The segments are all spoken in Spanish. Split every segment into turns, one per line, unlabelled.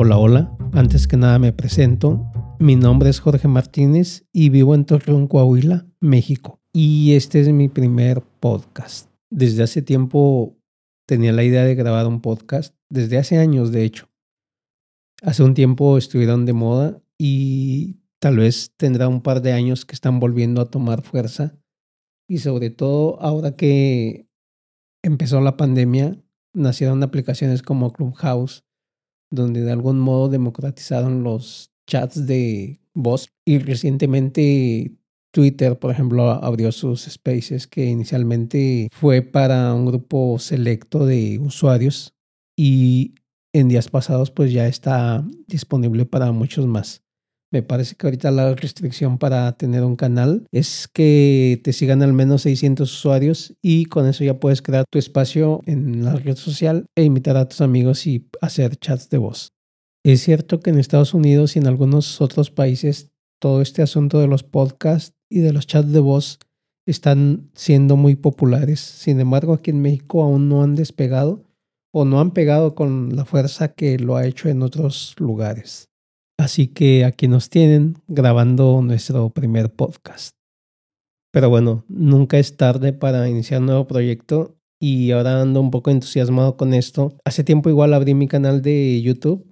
Hola, hola. Antes que nada me presento. Mi nombre es Jorge Martínez y vivo en Torreón, Coahuila, México. Y este es mi primer podcast. Desde hace tiempo tenía la idea de grabar un podcast, desde hace años de hecho. Hace un tiempo estuvieron de moda y tal vez tendrá un par de años que están volviendo a tomar fuerza. Y sobre todo ahora que empezó la pandemia, nacieron aplicaciones como Clubhouse, donde de algún modo democratizaron los chats de voz. Y recientemente Twitter, por ejemplo, abrió sus spaces que inicialmente fue para un grupo selecto de usuarios y en días pasados pues ya está disponible para muchos más. Me parece que ahorita la restricción para tener un canal es que te sigan al menos 600 usuarios y con eso ya puedes crear tu espacio en la red social e invitar a tus amigos y hacer chats de voz. Es cierto que en Estados Unidos y en algunos otros países todo este asunto de los podcasts y de los chats de voz están siendo muy populares. Sin embargo, aquí en México aún no han despegado o no han pegado con la fuerza que lo ha hecho en otros lugares. Así que aquí nos tienen grabando nuestro primer podcast. Pero bueno, nunca es tarde para iniciar un nuevo proyecto y ahora ando un poco entusiasmado con esto. Hace tiempo igual abrí mi canal de YouTube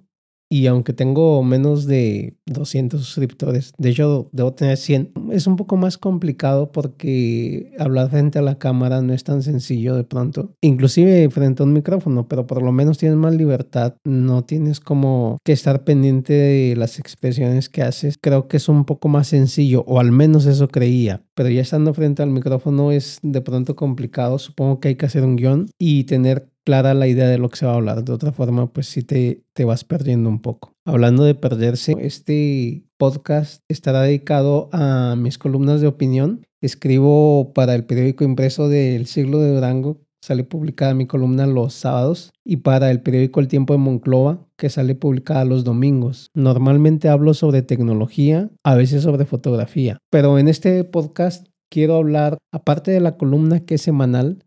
y aunque tengo menos de 200 suscriptores, de hecho debo tener 100, es un poco más complicado porque hablar frente a la cámara no es tan sencillo de pronto. Inclusive frente a un micrófono, pero por lo menos tienes más libertad, no tienes como que estar pendiente de las expresiones que haces. Creo que es un poco más sencillo, o al menos eso creía. Pero ya estando frente al micrófono es de pronto complicado. Supongo que hay que hacer un guion y tener clara la idea de lo que se va a hablar. De otra forma, pues sí te, te vas perdiendo un poco. Hablando de perderse, este podcast estará dedicado a mis columnas de opinión. Escribo para el periódico impreso del siglo de Durango, sale publicada mi columna los sábados, y para el periódico El Tiempo de Monclova, que sale publicada los domingos. Normalmente hablo sobre tecnología, a veces sobre fotografía, pero en este podcast quiero hablar, aparte de la columna que es semanal,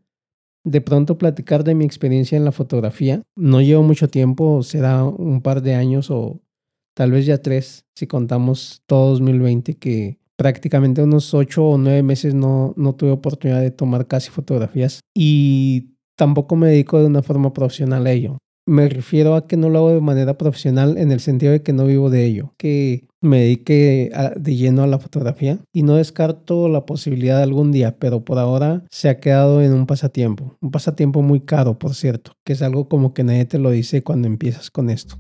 de pronto platicar de mi experiencia en la fotografía. No llevo mucho tiempo, será un par de años o tal vez ya tres, si contamos todo 2020, que prácticamente unos ocho o nueve meses no, no tuve oportunidad de tomar casi fotografías y tampoco me dedico de una forma profesional a ello. Me refiero a que no lo hago de manera profesional en el sentido de que no vivo de ello, que me dedique de lleno a la fotografía y no descarto la posibilidad de algún día, pero por ahora se ha quedado en un pasatiempo, un pasatiempo muy caro, por cierto, que es algo como que nadie te lo dice cuando empiezas con esto.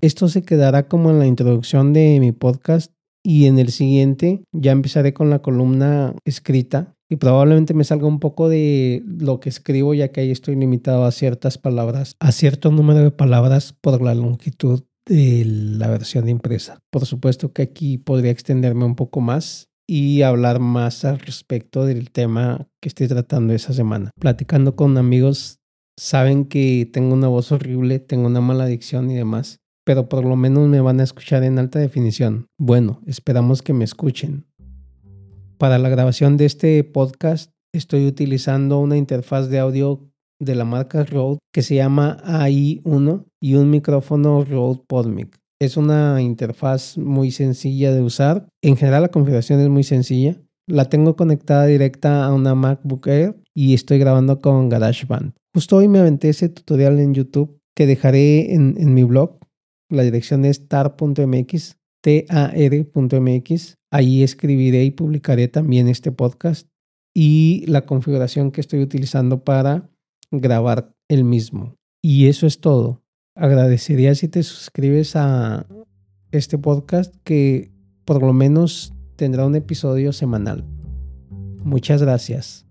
Esto se quedará como en la introducción de mi podcast y en el siguiente ya empezaré con la columna escrita y probablemente me salga un poco de lo que escribo ya que ahí estoy limitado a ciertas palabras, a cierto número de palabras por la longitud de la versión impresa. Por supuesto que aquí podría extenderme un poco más y hablar más al respecto del tema que estoy tratando esa semana. Platicando con amigos, saben que tengo una voz horrible, tengo una mala adicción y demás, pero por lo menos me van a escuchar en alta definición. Bueno, esperamos que me escuchen. Para la grabación de este podcast estoy utilizando una interfaz de audio de la marca Rode que se llama AI1 y un micrófono Rode PodMic. Es una interfaz muy sencilla de usar. En general la configuración es muy sencilla. La tengo conectada directa a una MacBook Air y estoy grabando con GarageBand. Justo hoy me aventé ese tutorial en YouTube que dejaré en, mi blog. La dirección es tar.mx, tar.mx. Ahí escribiré y publicaré también este podcast y la configuración que estoy utilizando para grabar el mismo. Y eso es todo. Agradecería si te suscribes a este podcast que por lo menos tendrá un episodio semanal. Muchas gracias.